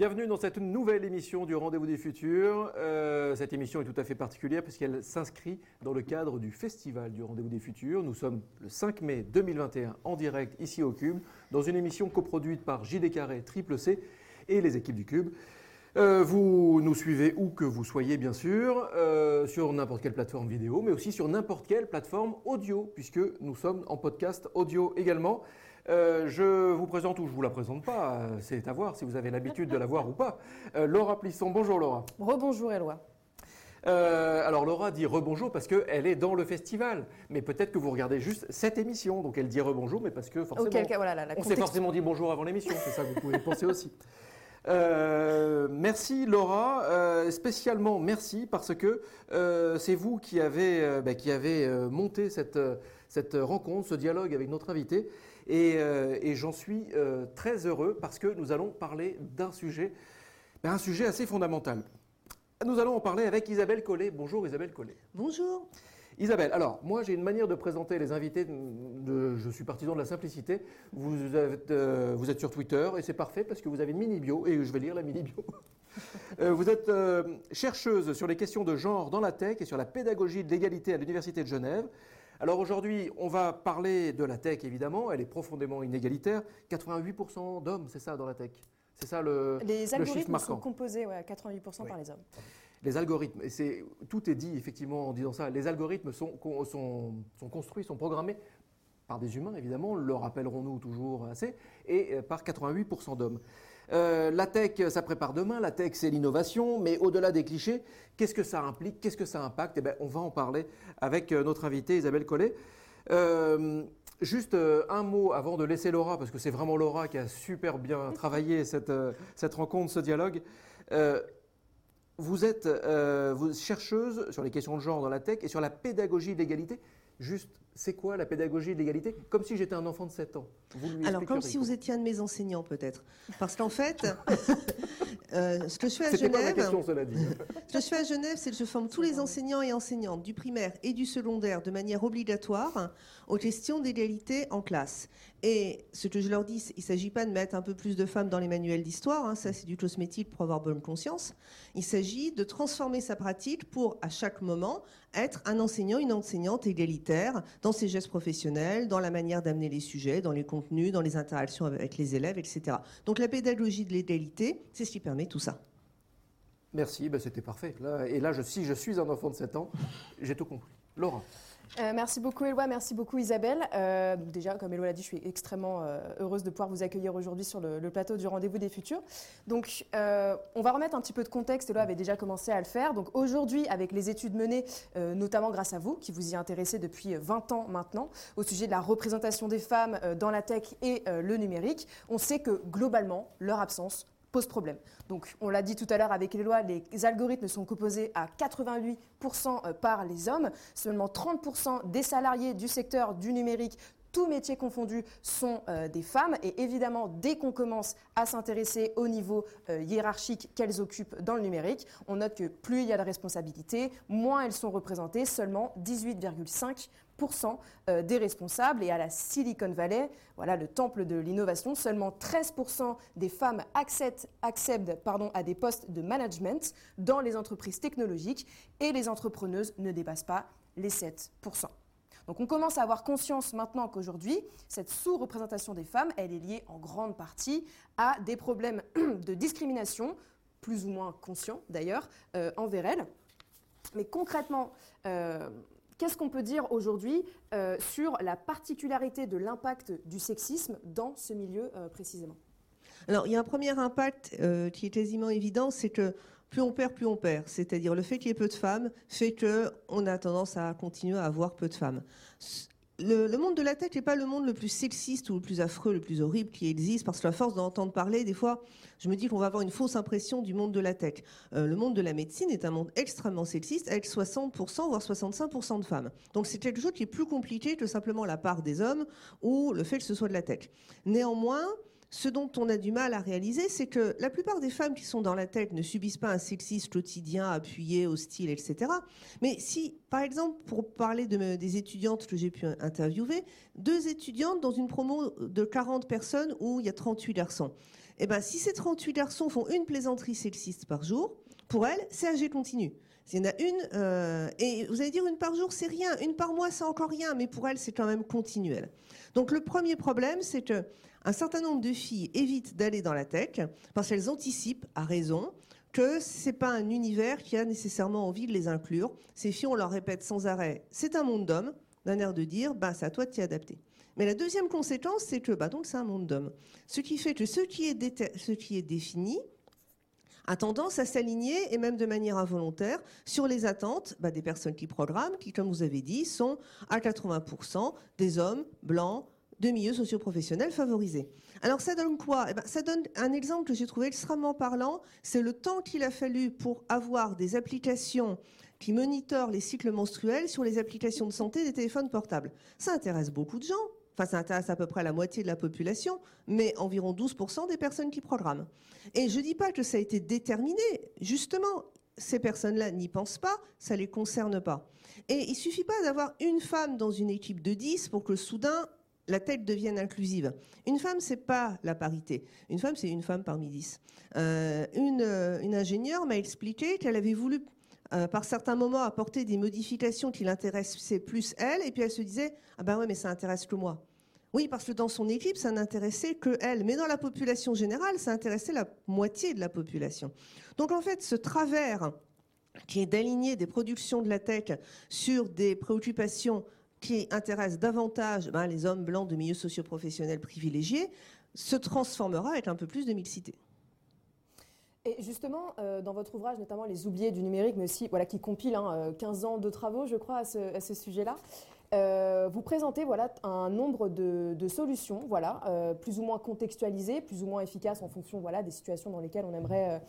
Bienvenue dans cette nouvelle émission du Rendez-vous des Futurs. Euh, cette émission est tout à fait particulière puisqu'elle s'inscrit dans le cadre du Festival du Rendez-vous des Futurs. Nous sommes le 5 mai 2021 en direct ici au Cube dans une émission coproduite par JD Carré, Triple C et les équipes du Cube. Euh, vous nous suivez où que vous soyez, bien sûr, euh, sur n'importe quelle plateforme vidéo, mais aussi sur n'importe quelle plateforme audio, puisque nous sommes en podcast audio également. Euh, je vous présente ou je vous la présente pas, euh, c'est à voir si vous avez l'habitude de la voir ou pas. Euh, Laura Plisson, bonjour Laura. Rebonjour Eloi. Euh, alors Laura dit rebonjour parce qu'elle est dans le festival, mais peut-être que vous regardez juste cette émission, donc elle dit rebonjour, mais parce que forcément, voilà, la, la on s'est forcément dit bonjour avant l'émission, c'est ça que vous pouvez penser aussi. Euh, merci Laura, Euh, spécialement merci parce que euh, c'est vous qui avez, bah, qui avez monté cette, cette rencontre, ce dialogue avec notre invité et, euh, et j'en suis euh, très heureux parce que nous allons parler d'un sujet, bah, un sujet assez fondamental. Nous allons en parler avec Isabelle Collet. Bonjour Isabelle Collet. Bonjour. Isabelle, alors moi j'ai une manière de présenter les invités, de, je suis partisan de la simplicité. Vous êtes, euh, vous êtes sur Twitter et c'est parfait parce que vous avez une mini bio et je vais lire la mini bio. Euh, vous êtes euh, chercheuse sur les questions de genre dans la tech et sur la pédagogie de l'égalité à l'Université de Genève. Alors aujourd'hui, on va parler de la tech évidemment, elle est profondément inégalitaire. 88% d'hommes, c'est ça dans la tech? C'est ça le, Les le algorithmes sont composés ouais, à 88% Oui. par les hommes. Les algorithmes, et c'est, tout est dit effectivement en disant ça, les algorithmes sont, sont construits, sont programmés par des humains évidemment, le rappellerons-nous toujours assez, et euh, par 88% d'hommes. Euh, la tech, ça prépare demain, la tech c'est l'innovation, mais au-delà des clichés, qu'est-ce que ça implique, qu'est-ce que ça impacte? Eh ben, On va en parler avec euh, notre invitée Isabelle Collet. Euh, juste un mot avant de laisser Laura, parce que c'est vraiment Laura qui a super bien travaillé cette, cette rencontre, ce dialogue. Euh, vous êtes euh, vous, chercheuse sur les questions de genre dans la tech et sur la pédagogie de l'égalité. Juste, c'est quoi la pédagogie de l'égalité? Comme si j'étais un enfant de 7 ans. Vous lui Alors, comme si vous étiez un de mes enseignants, peut-être. Parce qu'en fait, euh, ce que je fais à C'était pas ma Genève, question, cela dit. ce que je fais à Genève, c'est que je forme tous les enseignants et enseignantes du primaire et du secondaire de manière obligatoire aux questions d'égalité en classe. Et ce que je leur dis, il ne s'agit pas de mettre un peu plus de femmes dans les manuels d'histoire, hein, ça c'est du cosmétique pour avoir bonne conscience. Il s'agit de transformer sa pratique pour, à chaque moment, être un enseignant, une enseignante égalitaire dans ses gestes professionnels, dans la manière d'amener les sujets, dans les contenus, dans les interactions avec les élèves, etc. Donc la pédagogie de l'égalité, c'est ce qui permet tout ça. Merci, ben c'était parfait. Là, et là, je, si je suis un enfant de 7 ans, j'ai tout compris. Laura, Euh, merci beaucoup Eloi, merci beaucoup Isabelle. Euh, déjà, comme Eloi l'a dit, je suis extrêmement euh, heureuse de pouvoir vous accueillir aujourd'hui sur le, le plateau du Rendez-vous des Futurs. Donc, euh, on va remettre un petit peu de contexte. Eloi avait déjà commencé à le faire. Donc, aujourd'hui, avec les études menées, euh, notamment grâce à vous, qui vous y intéressez depuis 20 ans maintenant, au sujet de la représentation des femmes euh, dans la tech et euh, le numérique, on sait que globalement, leur absence pose problème. Donc, on l'a dit tout à l'heure avec les lois, les algorithmes sont composés à 88% par les hommes. Seulement 30% des salariés du secteur du numérique tous métiers confondus sont euh, des femmes et évidemment dès qu'on commence à s'intéresser au niveau euh, hiérarchique qu'elles occupent dans le numérique, on note que plus il y a de responsabilités, moins elles sont représentées, seulement 18,5% euh, des responsables et à la Silicon Valley, voilà le temple de l'innovation, seulement 13% des femmes acceptent, acceptent pardon, à des postes de management dans les entreprises technologiques et les entrepreneuses ne dépassent pas les 7%. Donc on commence à avoir conscience maintenant qu'aujourd'hui, cette sous-représentation des femmes, elle est liée en grande partie à des problèmes de discrimination, plus ou moins conscients d'ailleurs, euh, envers elles. Mais concrètement, euh, qu'est-ce qu'on peut dire aujourd'hui euh, sur la particularité de l'impact du sexisme dans ce milieu euh, précisément? Alors, il y a un premier impact euh, qui est quasiment évident, c'est que plus on perd, plus on perd. C'est-à-dire le fait qu'il y ait peu de femmes fait que on a tendance à continuer à avoir peu de femmes. Le, monde de la tech n'est pas le monde le plus sexiste ou le plus affreux, le plus horrible qui existe, parce que à force d'en entendre parler, des fois, je me dis qu'on va avoir une fausse impression du monde de la tech. Euh, le monde de la médecine est un monde extrêmement sexiste, avec 60%, voire 65% de femmes. Donc c'est quelque chose qui est plus compliqué que simplement la part des hommes ou le fait que ce soit de la tech. Néanmoins, ce dont on a du mal à réaliser, c'est que la plupart des femmes qui sont dans la tech ne subissent pas un sexisme quotidien appuyé, hostile, etc. Mais si, par exemple, pour parler des étudiantes que j'ai pu interviewer, deux étudiantes dans une promo de 40 personnes où il y a 38 garçons. Eh ben, si ces 38 garçons font une plaisanterie sexiste par jour, pour elles, c'est âgé continu. S'il y en a une, euh, et vous allez dire une par jour, c'est rien, une par mois, c'est encore rien, mais pour elles, c'est quand même continuel. Donc le premier problème, c'est que un certain nombre de filles évitent d'aller dans la tech parce qu'elles anticipent, à raison, que c'est pas un univers qui a nécessairement envie de les inclure. Ces filles, on leur répète sans arrêt, c'est un monde d'hommes, d'un air de dire, bah, c'est à toi de t'y adapter. Mais la deuxième conséquence, c'est que bah, c'est un monde d'hommes. Ce qui fait que ce qui est, ce qui est défini a tendance à s'aligner, et même de manière involontaire, sur les attentes bah, des personnes qui programment, qui, comme vous avez dit, sont à 80% des hommes blancs de milieux socioprofessionnels favorisés. Alors ça donne quoi? Eh ben, Ça donne un exemple que j'ai trouvé extrêmement parlant, c'est le temps qu'il a fallu pour avoir des applications qui monitorent les cycles menstruels sur les applications de santé des téléphones portables. Ça intéresse beaucoup de gens. Enfin, ça intéresse à peu près la moitié de la population, mais environ 12% des personnes qui programment. Et je ne dis pas que ça a été déterminé. Justement, ces personnes-là n'y pensent pas, ça ne les concerne pas. Et il suffit pas d'avoir une femme dans une équipe de 10 pour que soudain, la tête devienne inclusive. Une femme, c'est pas la parité. Une femme, c'est une femme parmi dix. Euh, une, euh, une, ingénieure m'a expliqué qu'elle avait voulu, euh, par certains moments, apporter des modifications qui l'intéressaient plus elle, et puis elle se disait ah ben ouais, mais ça intéresse que moi. Oui, parce que dans son équipe, ça n'intéressait que elle, mais dans la population générale, ça intéressait la moitié de la population. Donc en fait, ce travers qui est d'aligner des productions de la tech sur des préoccupations qui intéresse davantage ben, les hommes blancs de milieux socioprofessionnels privilégiés se transformera avec un peu plus de mixité. Et justement, euh, dans votre ouvrage, notamment Les oubliés du numérique, mais aussi voilà, qui compile 15 hein, ans de travaux, je crois, à ce, sujet-là, euh, vous présentez voilà, un nombre de, solutions, voilà, euh, plus ou moins contextualisées, plus ou moins efficaces en fonction voilà, des situations dans lesquelles on aimerait,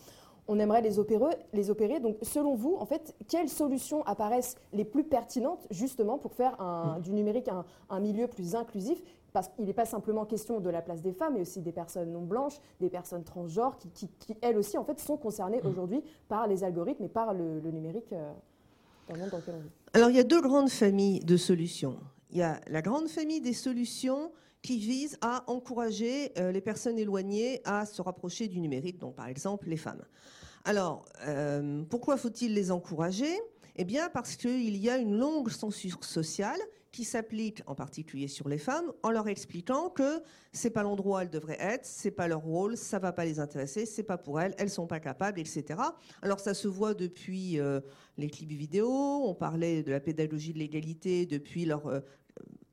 on aimerait les opérer, les opérer. Donc, selon vous, en fait, quelles solutions apparaissent les plus pertinentes justement pour faire mm. du numérique un, milieu plus inclusif? Parce qu'il n'est pas simplement question de la place des femmes, mais aussi des personnes non blanches, des personnes transgenres, qui, elles aussi, en fait, sont concernées mm. aujourd'hui par les algorithmes et par le, numérique euh, dans le monde dans lequel on vit. Alors, il y a deux grandes familles de solutions. Il y a la grande famille des solutions qui visent à encourager euh, les personnes éloignées à se rapprocher du numérique, donc par exemple les femmes. Alors, euh, pourquoi faut-il les encourager? Eh bien, parce qu'il y a une longue censure sociale qui s'applique en particulier sur les femmes, en leur expliquant que c'est pas l'endroit où elles devraient être, c'est pas leur rôle, ça va pas les intéresser, c'est pas pour elles, elles sont pas capables, etc. Alors ça se voit depuis euh, les clips vidéo, on parlait de la pédagogie de l'égalité depuis leur euh,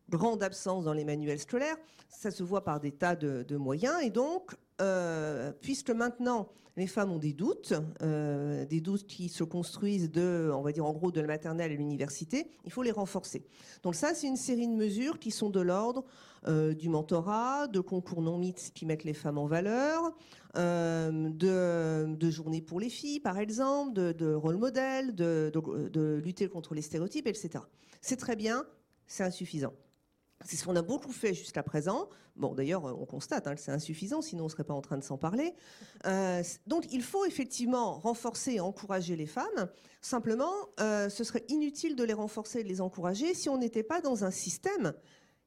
grande absence dans les manuels scolaires, ça se voit par des tas de, moyens, et donc, puisque maintenant les femmes ont des doutes, euh, des doutes qui se construisent de, on va dire en gros, de la maternelle à l'université. Il faut les renforcer. Donc ça, c'est une série de mesures qui sont de l'ordre euh, du mentorat, de concours non mythes qui mettent les femmes en valeur, euh, de, journées pour les filles, par exemple, de, rôle modèle, de lutter contre les stéréotypes, etc. C'est très bien, c'est insuffisant. C'est ce qu'on a beaucoup fait jusqu'à présent. Bon, d'ailleurs, on constate hein, que c'est insuffisant, sinon on ne serait pas en train de s'en parler. Euh, donc, il faut effectivement renforcer et encourager les femmes. Simplement, euh, ce serait inutile de les renforcer et de les encourager si on n'était pas dans un système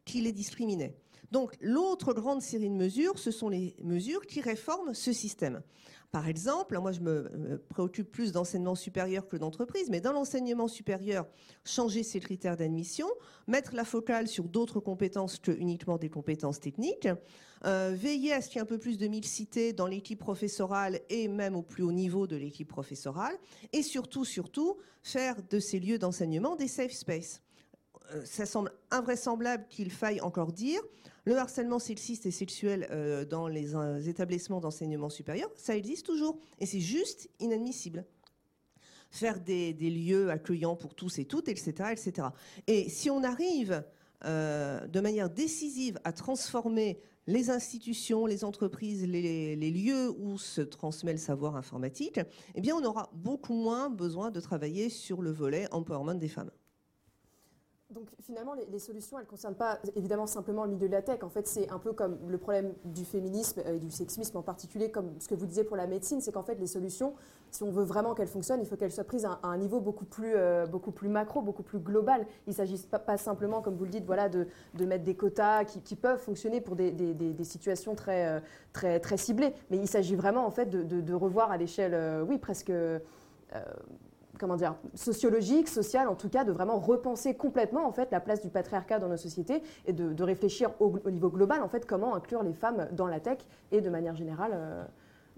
qui les discriminait. Donc, l'autre grande série de mesures, ce sont les mesures qui réforment ce système. Par exemple, moi je me préoccupe plus d'enseignement supérieur que d'entreprise, mais dans l'enseignement supérieur, changer ses critères d'admission, mettre la focale sur d'autres compétences que uniquement des compétences techniques, euh, veiller à ce qu'il y ait un peu plus de mixité dans l'équipe professorale et même au plus haut niveau de l'équipe professorale, et surtout, surtout, faire de ces lieux d'enseignement des safe spaces. Euh, ça semble invraisemblable qu'il faille encore dire le harcèlement sexiste et sexuel euh, dans les euh, établissements d'enseignement supérieur, ça existe toujours. Et c'est juste inadmissible. Faire des, lieux accueillants pour tous et toutes, etc. etc. Et si on arrive de manière décisive à transformer les institutions, les entreprises, les, les, lieux où se transmet le savoir informatique, eh bien, on aura beaucoup moins besoin de travailler sur le volet empowerment des femmes. Donc finalement, les, solutions, elles ne concernent pas évidemment simplement le milieu de la tech. En fait, c'est un peu comme le problème du féminisme et du sexisme en particulier, comme ce que vous disiez pour la médecine, c'est qu'en fait, les solutions, si on veut vraiment qu'elles fonctionnent, il faut qu'elles soient prises à, un niveau beaucoup plus, euh, beaucoup plus macro, beaucoup plus global. Il ne s'agit pas, simplement, comme vous le dites, voilà, de, de mettre des quotas qui, peuvent fonctionner pour des, des, des, situations très, euh, très, très ciblées. Mais il s'agit vraiment en fait de, de revoir à l'échelle, euh, oui, presque comment dire, sociologique, sociale, en tout cas, de vraiment repenser complètement en fait la place du patriarcat dans nos sociétés et de, réfléchir au, niveau global en fait comment inclure les femmes dans la tech et de manière générale euh,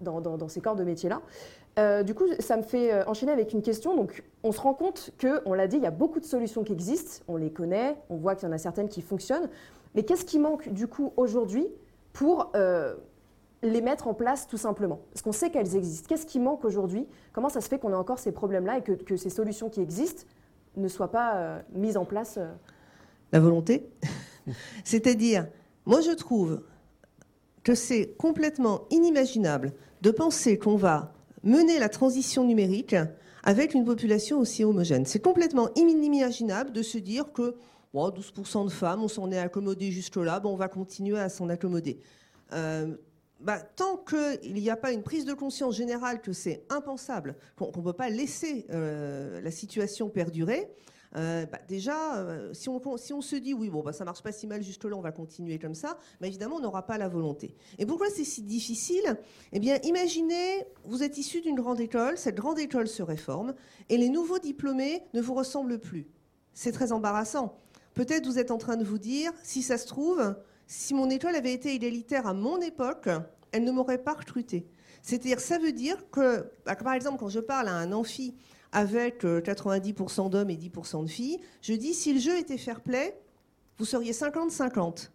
dans, ces corps de métiers-là. Euh, du coup, ça me fait euh, enchaîner avec une question. Donc, on se rend compte que, on l'a dit, il y a beaucoup de solutions qui existent. On les connaît, on voit qu'il y en a certaines qui fonctionnent. Mais qu'est-ce qui manque du coup aujourd'hui pour les mettre en place tout simplement Parce qu'on sait qu'elles existent. Qu'est-ce qui manque aujourd'hui? Comment ça se fait qu'on a encore ces problèmes-là et que, ces solutions qui existent ne soient pas euh, mises en place euh? La volonté? C'est-à-dire, moi je trouve que c'est complètement inimaginable de penser qu'on va mener la transition numérique avec une population aussi homogène. C'est complètement inimaginable de se dire que 12% de femmes, on s'en est accommodé juste là, bon, on va continuer à s'en accommoder. Euh, bah, tant qu'il n'y a pas une prise de conscience générale que c'est impensable, qu'on ne peut pas laisser euh, la situation perdurer, euh, bah, déjà, euh, si, on, se dit oui, bon, bah, ça marche pas si mal jusque là, on va continuer comme ça, bah, évidemment, on n'aura pas la volonté. Et pourquoi c'est si difficile? Eh bien, imaginez, vous êtes issu d'une grande école, cette grande école se réforme, et les nouveaux diplômés ne vous ressemblent plus. C'est très embarrassant. Peut-être vous êtes en train de vous dire, si ça se trouve, si mon école avait été égalitaire à mon époque, elle ne m'aurait pas recruté. C'est-à-dire, ça veut dire que, bah, par exemple, quand je parle à un amphi avec 90% euh, d'hommes et 10% de filles, je dis, si le jeu était fair play, vous seriez 50-50.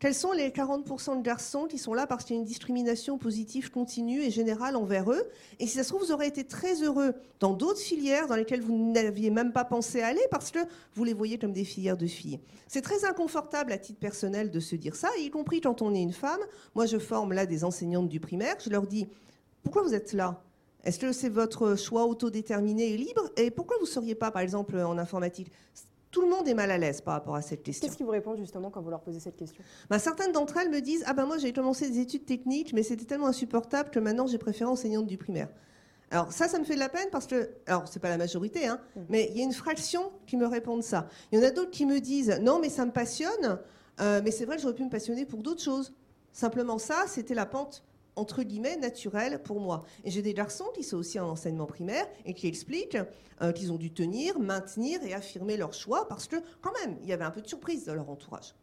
Quels sont les 40% de garçons qui sont là parce qu'il y a une discrimination positive continue et générale envers eux Et si ça se trouve, vous aurez été très heureux dans d'autres filières dans lesquelles vous n'aviez même pas pensé aller parce que vous les voyez comme des filières de filles. C'est très inconfortable à titre personnel de se dire ça, y compris quand on est une femme. Moi, je forme là des enseignantes du primaire. Je leur dis, pourquoi vous êtes là? Est-ce que c'est votre choix autodéterminé et libre? Et pourquoi vous ne seriez pas, par exemple, en informatique? Tout le monde est mal à l'aise par rapport à cette question. Qu'est-ce qu'ils vous répondent justement quand vous leur posez cette question? Bah, Certaines d'entre elles me disent Ah ben moi j'ai commencé des études techniques, mais c'était tellement insupportable que maintenant j'ai préféré enseignante du primaire. Alors ça, ça me fait de la peine parce que, alors c'est pas la majorité, hein, mm. mais il y a une fraction qui me répondent ça. Il y en a d'autres qui me disent Non mais ça me passionne, euh, mais c'est vrai que j'aurais pu me passionner pour d'autres choses. Simplement ça, c'était la pente entre guillemets, naturel pour moi. Et j'ai des garçons qui sont aussi en enseignement primaire et qui expliquent euh, qu'ils ont dû tenir, maintenir et affirmer leur choix parce que, quand même, il y avait un peu de surprise dans leur entourage.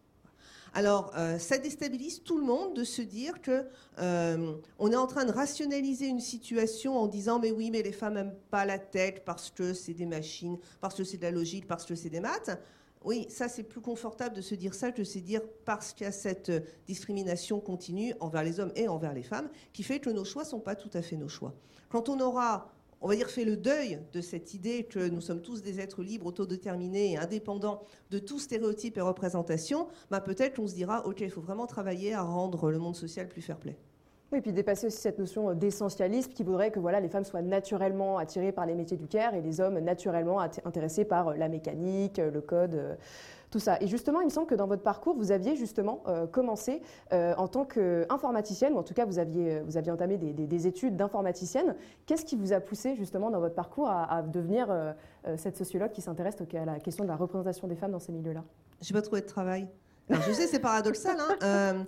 Alors, euh, ça déstabilise tout le monde de se dire que euh, on est en train de rationaliser une situation en disant mais oui, mais les femmes n'aiment pas la tech parce que c'est des machines, parce que c'est de la logique, parce que c'est des maths. Oui, ça c'est plus confortable de se dire ça que de se dire parce qu'il y a cette euh, discrimination continue envers les hommes et envers les femmes qui fait que nos choix ne sont pas tout à fait nos choix. Quand on aura, on va dire, fait le deuil de cette idée que nous sommes tous des êtres libres, autodéterminés et indépendants de tout stéréotype et représentation, bah peut-être qu'on se dira, ok, il faut vraiment travailler à rendre le monde social plus fair-play. Oui, et puis dépasser aussi cette notion euh, d'essentialisme qui voudrait que voilà, les femmes soient naturellement attirées par les métiers du care et les hommes naturellement intéressés par euh, la mécanique, euh, le code, tout ça. Et justement, il me semble que dans votre parcours, vous aviez justement commencé en tant qu'informaticienne, ou en tout cas vous aviez, vous aviez entamé des, études d'informaticienne. Qu'est-ce qui vous a poussé justement dans votre parcours à, devenir cette sociologue qui s'intéresse à la question de la représentation des femmes dans ces milieux-là? Je n'ai pas trouvé de travail. Je sais, c'est paradoxal. Hein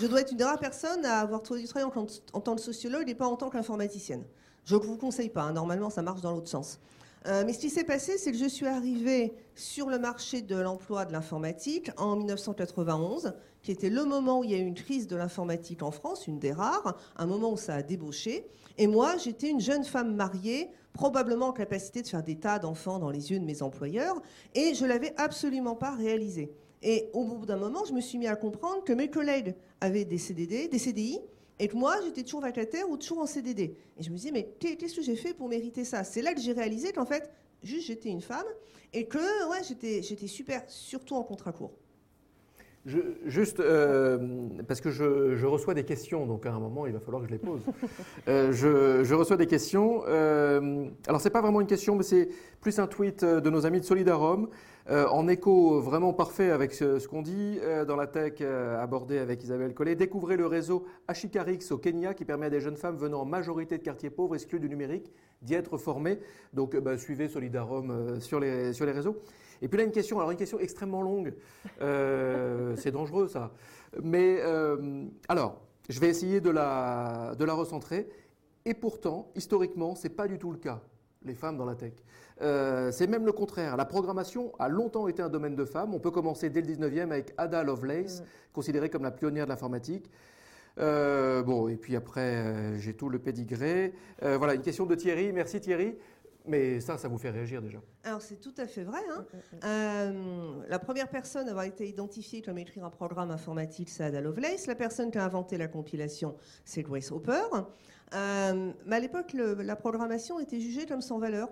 je dois être une des rares personnes à avoir trouvé du travail en, tant que sociologue et pas en tant qu'informaticienne. Je ne vous conseille pas, hein. normalement ça marche dans l'autre sens. Euh, mais ce qui s'est passé, c'est que je suis arrivée sur le marché de l'emploi de l'informatique en 1991, qui était le moment où il y a eu une crise de l'informatique en France, une des rares, un moment où ça a débauché. Et moi, j'étais une jeune femme mariée, probablement en capacité de faire des tas d'enfants dans les yeux de mes employeurs, et je l'avais absolument pas réalisé. Et au bout d'un moment, je me suis mis à comprendre que mes collègues avaient des CDD, des CDI, et que moi, j'étais toujours vacataire ou toujours en CDD. Et je me disais, mais qu'est-ce que j'ai fait pour mériter ça? C'est là que j'ai réalisé qu'en fait, juste j'étais une femme et que j'étais super, surtout en contrat court. Juste, euh, parce que je, reçois des questions, donc à un moment, il va falloir que je les pose. Euh, je, reçois des questions. Euh, alors, ce n'est pas vraiment une question, mais c'est plus un tweet de nos amis de Solidarum, en écho vraiment parfait avec ce, qu'on dit dans la tech abordée avec Isabelle Collet. Découvrez le réseau Ashikarix au Kenya, qui permet à des jeunes femmes venant en majorité de quartiers pauvres, exclus du numérique, d'y être formées. Donc, bah, suivez Solidarum sur, les, sur les réseaux. Et puis là, une question, alors une question extrêmement longue. Euh, c'est dangereux, ça. Mais euh, alors, je vais essayer de la, de la recentrer. Et pourtant, historiquement, ce n'est pas du tout le cas, les femmes dans la tech. Euh, c'est même le contraire. La programmation a longtemps été un domaine de femmes. On peut commencer dès le 19e avec Ada Lovelace, mm. considérée comme la pionnière de l'informatique. bon, et puis après, j'ai tout le pédigré. voilà, une question de Thierry. Merci Thierry. Mais ça, ça vous fait réagir déjà. Alors c'est tout à fait vrai. Hein. Mm, mm, mm. Euh, la première personne à avoir été identifiée comme écrire un programme informatique, c'est Ada Lovelace. La personne qui a inventé la compilation, c'est Grace Hopper. Euh, mais à l'époque, la programmation était jugée comme sans valeur.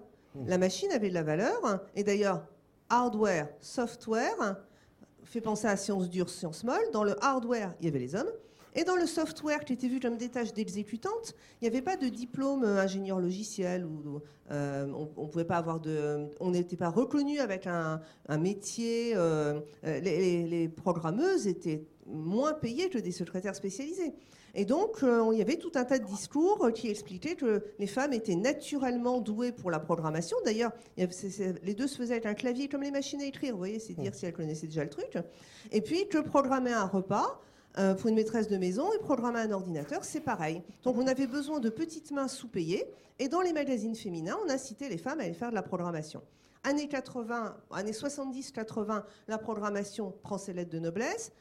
La machine avait de la valeur. Et d'ailleurs, hardware, software, fait penser à sciences dures, sciences molles. Dans le hardware, il y avait les hommes. Et dans le software qui était vu comme des tâches d'exécutante, il n'y avait pas de diplôme euh, ingénieur logiciel ou euh, on, pouvait pas avoir de, on n'était pas reconnu avec un, métier. Euh, les, programmeuses étaient moins payées que des secrétaires spécialisés. Et donc, il y avait tout un tas de discours qui expliquaient que les femmes étaient naturellement douées pour la programmation. D'ailleurs, les deux se faisaient avec un clavier comme les machines à écrire. Vous voyez, c'est dire si elles connaissaient déjà le truc. Et puis, que programmer un repas, euh, pour une maîtresse de maison et programmer un ordinateur, c'est pareil. Donc on avait besoin de petites mains sous-payées et dans les magazines féminins, on cité les femmes à aller faire de la programmation. Années 80, années 70-80, la programmation prend ses lettres de noblesse.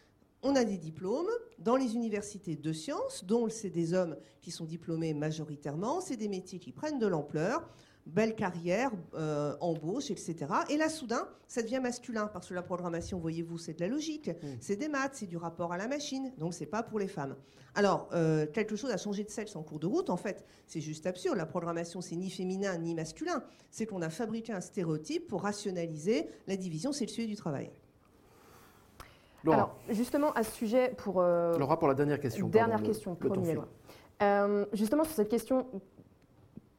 On a des diplômes dans les universités de sciences, dont c'est des hommes qui sont diplômés majoritairement. C'est des métiers qui prennent de l'ampleur belle carrière, euh, embauche, etc. Et là, soudain, ça devient masculin, parce que la programmation, voyez-vous, c'est de la logique, mm. c'est des maths, c'est du rapport à la machine, donc c'est pas pour les femmes. Alors, euh, quelque chose a changé de sexe en cours de route, en fait, c'est juste absurde. La programmation, c'est ni féminin ni masculin. C'est qu'on a fabriqué un stéréotype pour rationaliser la division sexuelle du travail. Alors, justement, à ce sujet, pour. Euh, Laura, pour la dernière question. Dernière question, premier. Euh, justement, sur cette question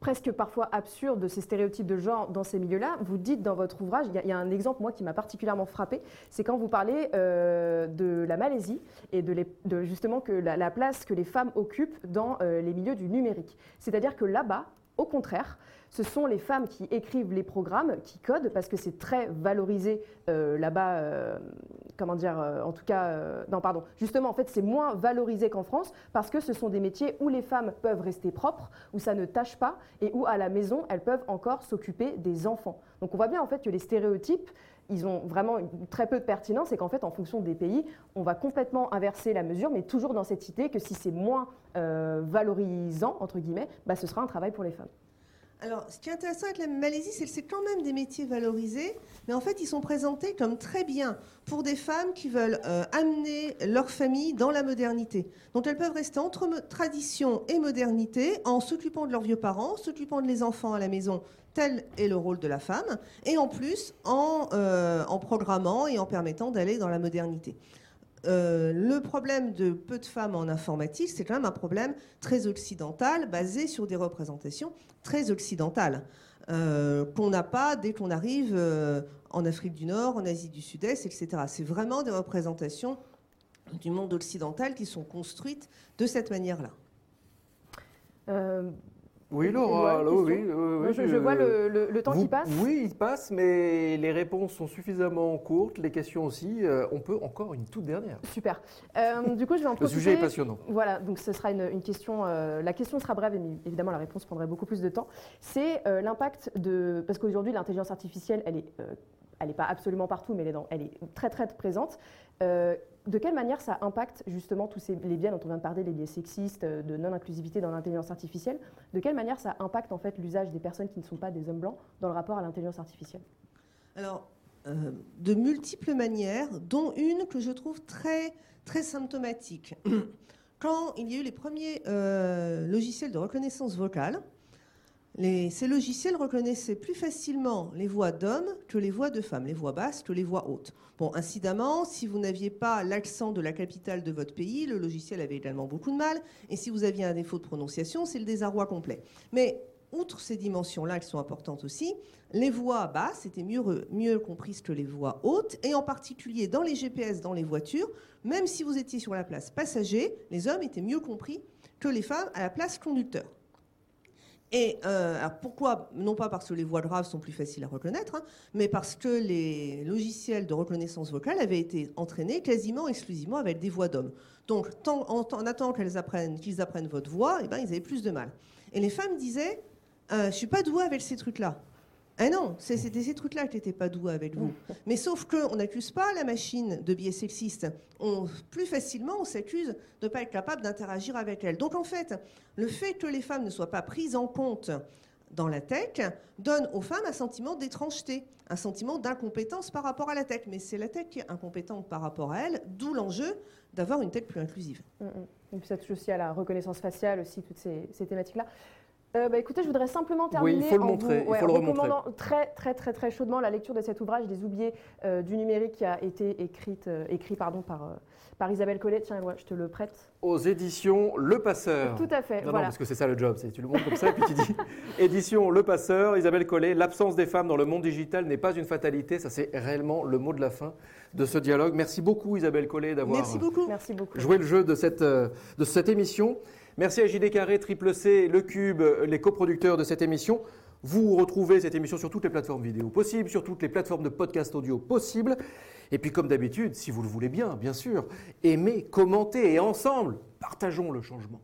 presque parfois absurde de ces stéréotypes de genre dans ces milieux-là. Vous dites dans votre ouvrage, il y, a un exemple moi qui m'a particulièrement frappé, c'est quand vous parlez euh, de la Malaisie et de, justement que la, place que les femmes occupent dans euh, les milieux du numérique. C'est-à-dire que là-bas, au contraire, ce sont les femmes qui écrivent les programmes, qui codent, parce que c'est très valorisé euh, là-bas, euh, comment dire, euh, en tout cas, non, pardon, justement, en fait, c'est moins valorisé qu'en France, parce que ce sont des métiers où les femmes peuvent rester propres, où ça ne tâche pas, et où à la maison, elles peuvent encore s'occuper des enfants. Donc on voit bien en fait que les stéréotypes, ils ont vraiment très peu de pertinence et qu'en fait, en fonction des pays, on va complètement inverser la mesure, mais toujours dans cette idée que si c'est moins valorisant, entre guillemets, bah, ce sera un travail pour les femmes. Alors, ce qui est intéressant avec la Malaisie, c'est que c'est quand même des métiers valorisés, mais en fait, ils sont présentés comme très bien pour des femmes qui veulent euh, amener leur famille dans la modernité. Donc, elles peuvent rester entre tradition et modernité en s'occupant de leurs vieux parents, s'occupant de les enfants à la maison. Tel est le rôle de la femme, et en plus en, euh, en programmant et en permettant d'aller dans la modernité. Euh, le problème de peu de femmes en informatique, c'est quand même un problème très occidental, basé sur des représentations très occidentales, euh, qu'on n'a pas dès qu'on arrive euh, en Afrique du Nord, en Asie du Sud-Est, etc. C'est vraiment des représentations du monde occidental qui sont construites de cette manière-là. Oui, Laura, oui, oui, je, vois le, temps qui passe. Oui, il passe, mais les réponses sont suffisamment courtes, les questions aussi. Euh, on peut encore une toute dernière. Super. Euh, du coup, je vais en profiter. Le sujet est passionnant. Voilà, donc ce sera une, question. Euh, la question sera brève, mais évidemment, la réponse prendrait beaucoup plus de temps. C'est l'impact de. Parce qu'aujourd'hui, l'intelligence artificielle, elle est elle n'est pas absolument partout, mais elle est, très très présente. Euh, de quelle manière ça impacte justement tous les biais dont on vient de parler, les biais sexistes, euh, de non-inclusivité dans l'intelligence artificielle De quelle manière ça impacte en fait l'usage des personnes qui ne sont pas des hommes blancs dans le rapport à l'intelligence artificielle? Alors, euh, de multiples manières, dont une que je trouve très, très symptomatique. Quand il y a eu les premiers logiciels de reconnaissance vocale, ces logiciels reconnaissaient plus facilement les voix d'hommes que les voix de femmes, les voix basses que les voix hautes. Bon, incidemment, si vous n'aviez pas l'accent de la capitale de votre pays, le logiciel avait également beaucoup de mal. Et si vous aviez un défaut de prononciation, c'est le désarroi complet. Mais outre ces dimensions-là qui sont importantes aussi, les voix basses étaient mieux comprises que les voix hautes, et en particulier dans les GPS, dans les voitures, même si vous étiez sur la place passager, les hommes étaient mieux compris que les femmes à la place conducteur. Et euh, alors pourquoi Non pas parce que les voix graves sont plus faciles à reconnaître, hein, mais parce que les logiciels de reconnaissance vocale avaient été entraînés quasiment exclusivement avec des voix d'hommes. Donc, en, en attendant qu'ils apprennent votre voix, eh ben, ils avaient plus de mal. Et les femmes disaient euh, Je suis pas douée avec ces trucs-là. Ah non, c'était ces trucs-là qui n'étaient pas doués avec vous. Mais sauf qu'on n'accuse pas la machine de biais sexiste. On, plus facilement, on s'accuse de ne pas être capable d'interagir avec elle. Donc en fait, le fait que les femmes ne soient pas prises en compte dans la tech donne aux femmes un sentiment d'étrangeté, un sentiment d'incompétence par rapport à la tech. Mais c'est la tech qui est incompétente par rapport à elle, d'où l'enjeu d'avoir une tech plus inclusive. Mm, mm. Et puis ça touche aussi à la reconnaissance faciale, aussi, toutes ces, ces thématiques-là. Euh, bah, écoutez, je voudrais simplement terminer il faut le en montrer, vous il faut le remontrer. recommandant très, très, très, très chaudement la lecture de cet ouvrage des oubliés euh, du numérique qui a été écrite, euh, écrit pardon, par, euh, par Isabelle Collet. Tiens, Éloi, je te le prête. Aux éditions Le Passeur. Tout à fait, Non, non, parce que c'est ça le job, c'est tu le montres comme ça et puis tu dis édition Le Passeur, Isabelle Collet, l'absence des femmes dans le monde digital n'est pas une fatalité, ça c'est réellement le mot de la fin de ce dialogue. Merci beaucoup Isabelle Collet d'avoir Merci beaucoup. Merci beaucoup. joué le jeu de cette, euh, de cette émission. Merci à JD Carré, Triple C, Le Cube, les coproducteurs de cette émission. Vous retrouvez cette émission sur toutes les plateformes vidéo possibles, sur toutes les plateformes de podcast audio possibles. Et puis comme d'habitude, si vous le voulez bien, bien sûr, aimez, commentez et ensemble, partageons le changement.